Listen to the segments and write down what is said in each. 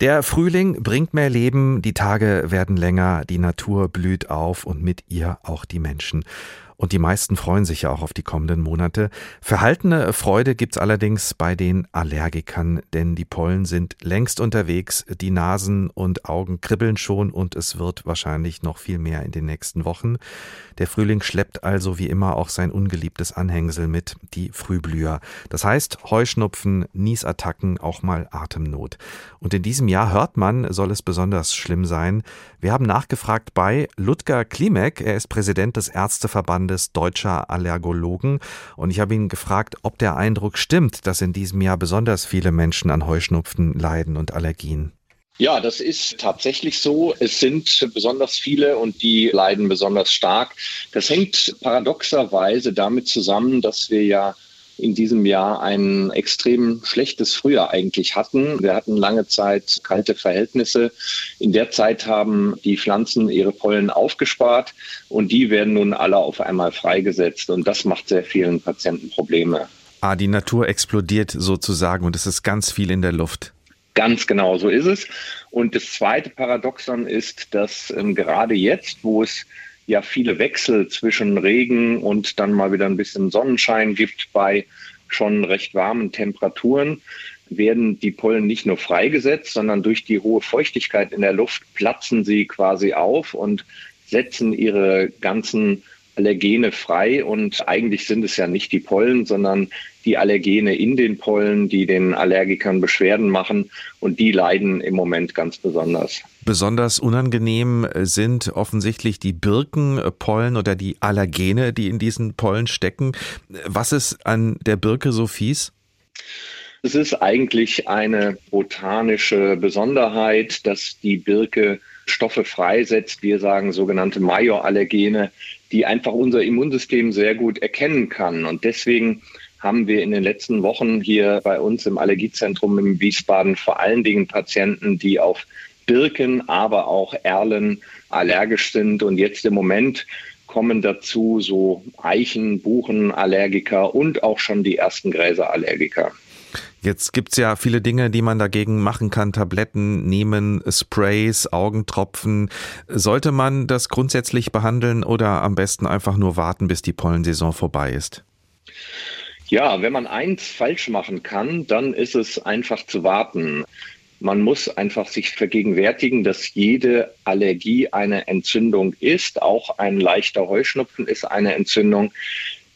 Der Frühling bringt mehr Leben, die Tage werden länger, die Natur blüht auf und mit ihr auch die Menschen. Und die meisten freuen sich ja auch auf die kommenden Monate. Verhaltene Freude gibt's allerdings bei den Allergikern, denn die Pollen sind längst unterwegs, die Nasen und Augen kribbeln schon und es wird wahrscheinlich noch viel mehr in den nächsten Wochen. Der Frühling schleppt also wie immer auch sein ungeliebtes Anhängsel mit, die Frühblüher. Das heißt Heuschnupfen, Niesattacken, auch mal Atemnot. Und in diesem Jahr hört man, soll es besonders schlimm sein. Wir haben nachgefragt bei Ludger Klimek, er ist Präsident des Ärzteverbandes Verbandes deutscher Allergologen. Und ich habe ihn gefragt, ob der Eindruck stimmt, dass in diesem Jahr besonders viele Menschen an Heuschnupfen leiden und Allergien. Ja, das ist tatsächlich so. Es sind besonders viele und die leiden besonders stark. Das hängt paradoxerweise damit zusammen, dass wir ja in diesem Jahr ein extrem schlechtes Frühjahr eigentlich hatten. Wir hatten lange Zeit kalte Verhältnisse. In der Zeit haben die Pflanzen ihre Pollen aufgespart und die werden nun alle auf einmal freigesetzt. Und das macht sehr vielen Patienten Probleme. Ah, die Natur explodiert sozusagen und es ist ganz viel in der Luft. Ganz genau, so ist es. Und das zweite Paradoxon ist, dass ähm, gerade jetzt, wo es ja viele Wechsel zwischen Regen und dann mal wieder ein bisschen Sonnenschein gibt bei schon recht warmen Temperaturen, werden die Pollen nicht nur freigesetzt, sondern durch die hohe Feuchtigkeit in der Luft platzen sie quasi auf und setzen ihre ganzen Allergene frei. Und eigentlich sind es ja nicht die Pollen, sondern die Allergene in den Pollen, die den Allergikern Beschwerden machen. Und die leiden im Moment ganz besonders. Besonders unangenehm sind offensichtlich die Birkenpollen oder die Allergene, die in diesen Pollen stecken. Was ist an der Birke so fies? Es ist eigentlich eine botanische Besonderheit, dass die Birke Stoffe freisetzt. Wir sagen sogenannte Majorallergene, die einfach unser Immunsystem sehr gut erkennen kann. Und deswegen haben wir in den letzten Wochen hier bei uns im Allergiezentrum in Wiesbaden vor allen Dingen Patienten, die auf Birken, aber auch Erlen allergisch sind. Und jetzt im Moment kommen dazu so Eichen, Buchen, Allergiker und auch schon die ersten Gräserallergiker. Jetzt gibt's ja viele Dinge, die man dagegen machen kann. Tabletten nehmen, Sprays, Augentropfen. Sollte man das grundsätzlich behandeln oder am besten einfach nur warten, bis die Pollensaison vorbei ist? Ja, wenn man eins falsch machen kann, dann ist es einfach zu warten. Man muss einfach sich vergegenwärtigen, dass jede Allergie eine Entzündung ist. Auch ein leichter Heuschnupfen ist eine Entzündung.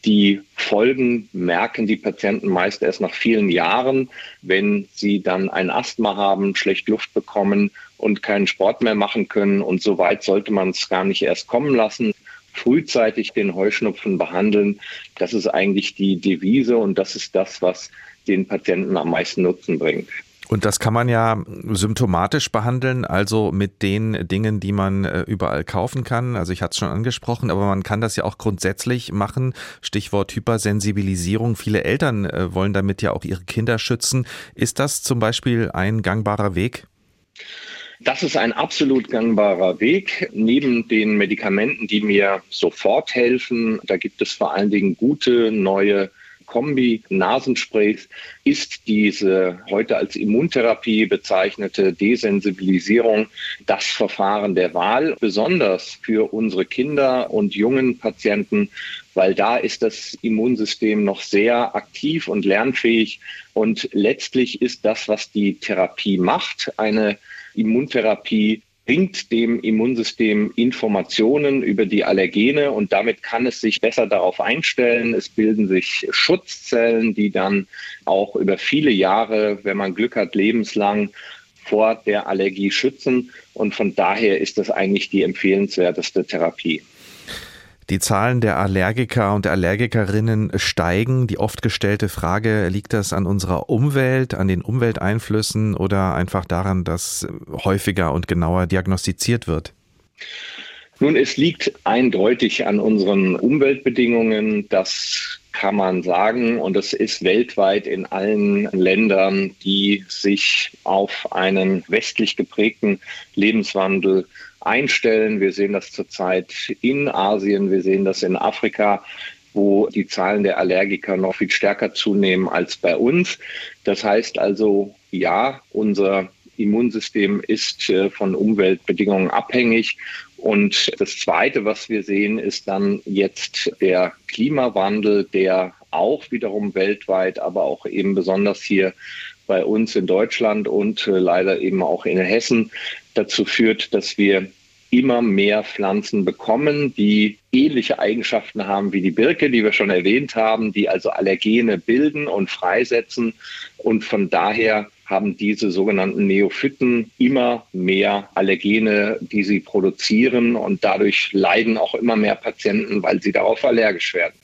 Die Folgen merken die Patienten meist erst nach vielen Jahren, wenn sie dann ein Asthma haben, schlecht Luft bekommen und keinen Sport mehr machen können. Und so weit sollte man es gar nicht erst kommen lassen. Frühzeitig den Heuschnupfen behandeln, das ist eigentlich die Devise und das ist das, was den Patienten am meisten Nutzen bringt. Und das kann man ja symptomatisch behandeln, also mit den Dingen, die man äh, überall kaufen kann. Also ich hatte es schon angesprochen, aber man kann das ja auch grundsätzlich machen. Stichwort Hypersensibilisierung. Viele Eltern äh, wollen damit ja auch ihre Kinder schützen. Ist das zum Beispiel ein gangbarer Weg? Das ist ein absolut gangbarer Weg. Neben den Medikamenten, die mir sofort helfen, da gibt es vor allen Dingen gute neue Kombi-Nasensprays ist diese heute als Immuntherapie bezeichnete Desensibilisierung das Verfahren der Wahl, besonders für unsere Kinder und jungen Patienten, weil da ist das Immunsystem noch sehr aktiv und lernfähig. Und letztlich ist das, was die Therapie macht, eine Immuntherapie bringt dem Immunsystem Informationen über die Allergene und damit kann es sich besser darauf einstellen. Es bilden sich Schutzzellen, die dann auch über viele Jahre, wenn man Glück hat, lebenslang vor der Allergie schützen. Und von daher ist das eigentlich die empfehlenswerteste Therapie. Die Zahlen der Allergiker und Allergikerinnen steigen. Die oft gestellte Frage, liegt das an unserer Umwelt, an den Umwelteinflüssen oder einfach daran, dass häufiger und genauer diagnostiziert wird? Nun, es liegt eindeutig an unseren Umweltbedingungen. Das kann man sagen. Und es ist weltweit in allen Ländern, die sich auf einen westlich geprägten Lebenswandel einstellen. Wir sehen das zurzeit in Asien, wir sehen das in Afrika wo die Zahlen der Allergiker noch viel stärker zunehmen als bei uns. Das heißt also, ja, unser Immunsystem ist äh, von Umweltbedingungen abhängig. Und das Zweite, was wir sehen, ist dann jetzt der Klimawandel, der auch wiederum weltweit, aber auch eben besonders hier bei uns in Deutschland und äh, leider eben auch in Hessen dazu führt, dass wir immer mehr Pflanzen bekommen, die ähnliche Eigenschaften haben wie die Birke, die wir schon erwähnt haben, die also Allergene bilden und freisetzen. Und von daher haben diese sogenannten Neophyten immer mehr Allergene, die sie produzieren. Und dadurch leiden auch immer mehr Patienten, weil sie darauf allergisch werden.